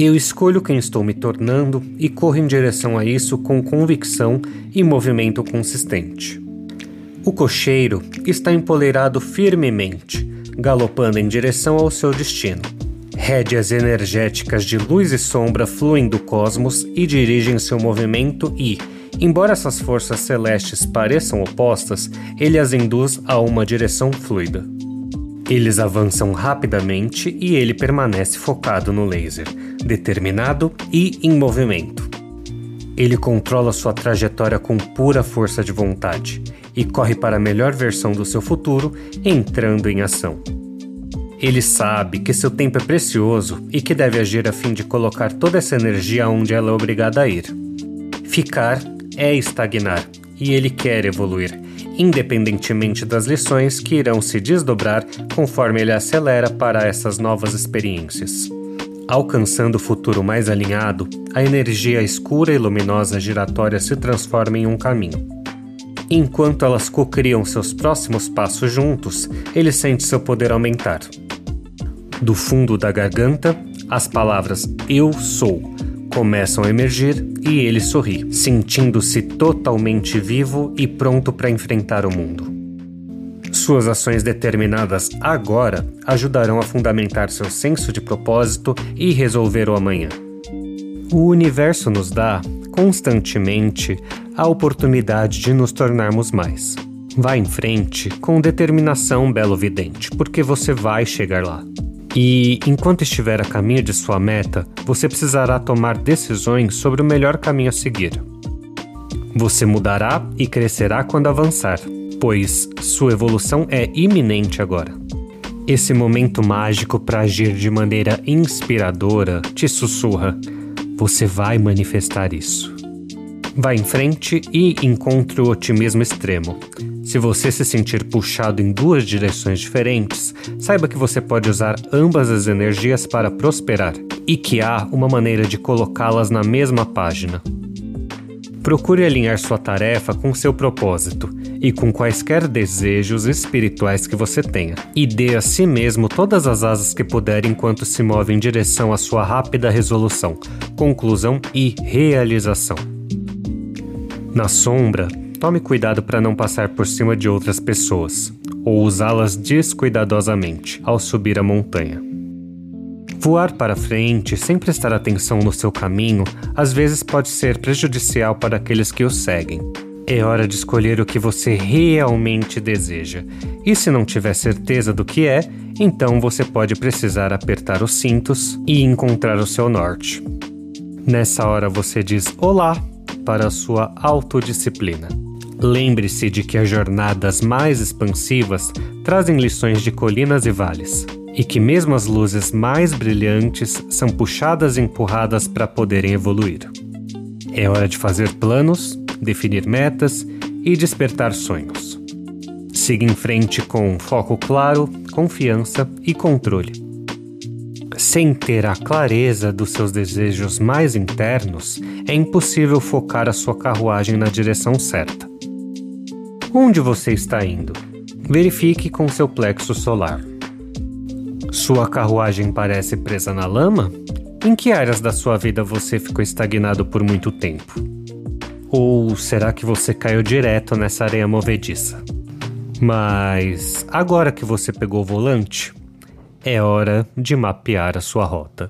Eu escolho quem estou me tornando e corro em direção a isso com convicção e movimento consistente. O cocheiro está empoleirado firmemente, galopando em direção ao seu destino. Rédeas energéticas de luz e sombra fluem do cosmos e dirigem seu movimento e, embora essas forças celestes pareçam opostas, ele as induz a uma direção fluida. Eles avançam rapidamente e ele permanece focado no laser, determinado e em movimento. Ele controla sua trajetória com pura força de vontade e corre para a melhor versão do seu futuro, entrando em ação. Ele sabe que seu tempo é precioso e que deve agir a fim de colocar toda essa energia onde ela é obrigada a ir. Ficar é estagnar e ele quer evoluir independentemente das lições que irão se desdobrar conforme ele acelera para essas novas experiências. Alcançando o futuro mais alinhado, a energia escura e luminosa giratória se transforma em um caminho. Enquanto elas cocriam seus próximos passos juntos, ele sente seu poder aumentar. Do fundo da garganta, as palavras Eu sou começam a emergir e ele sorri, sentindo-se totalmente vivo e pronto para enfrentar o mundo. Suas ações determinadas agora ajudarão a fundamentar seu senso de propósito e resolver o amanhã. O universo nos dá, constantemente, a oportunidade de nos tornarmos mais. Vá em frente com determinação, belo vidente, porque você vai chegar lá. E enquanto estiver a caminho de sua meta, você precisará tomar decisões sobre o melhor caminho a seguir. Você mudará e crescerá quando avançar, pois sua evolução é iminente agora. Esse momento mágico para agir de maneira inspiradora te sussurra: você vai manifestar isso. Vá em frente e encontre o otimismo extremo. Se você se sentir puxado em duas direções diferentes, saiba que você pode usar ambas as energias para prosperar e que há uma maneira de colocá-las na mesma página. Procure alinhar sua tarefa com seu propósito e com quaisquer desejos espirituais que você tenha, e dê a si mesmo todas as asas que puder enquanto se move em direção à sua rápida resolução, conclusão e realização. Na sombra, Tome cuidado para não passar por cima de outras pessoas ou usá-las descuidadosamente ao subir a montanha. Voar para frente sem prestar atenção no seu caminho às vezes pode ser prejudicial para aqueles que o seguem. É hora de escolher o que você realmente deseja, e se não tiver certeza do que é, então você pode precisar apertar os cintos e encontrar o seu norte. Nessa hora você diz olá para a sua autodisciplina. Lembre-se de que as jornadas mais expansivas trazem lições de colinas e vales, e que mesmo as luzes mais brilhantes são puxadas e empurradas para poderem evoluir. É hora de fazer planos, definir metas e despertar sonhos. Siga em frente com foco claro, confiança e controle. Sem ter a clareza dos seus desejos mais internos, é impossível focar a sua carruagem na direção certa. Onde você está indo? Verifique com seu plexo solar. Sua carruagem parece presa na lama? Em que áreas da sua vida você ficou estagnado por muito tempo? Ou será que você caiu direto nessa areia movediça? Mas agora que você pegou o volante, é hora de mapear a sua rota.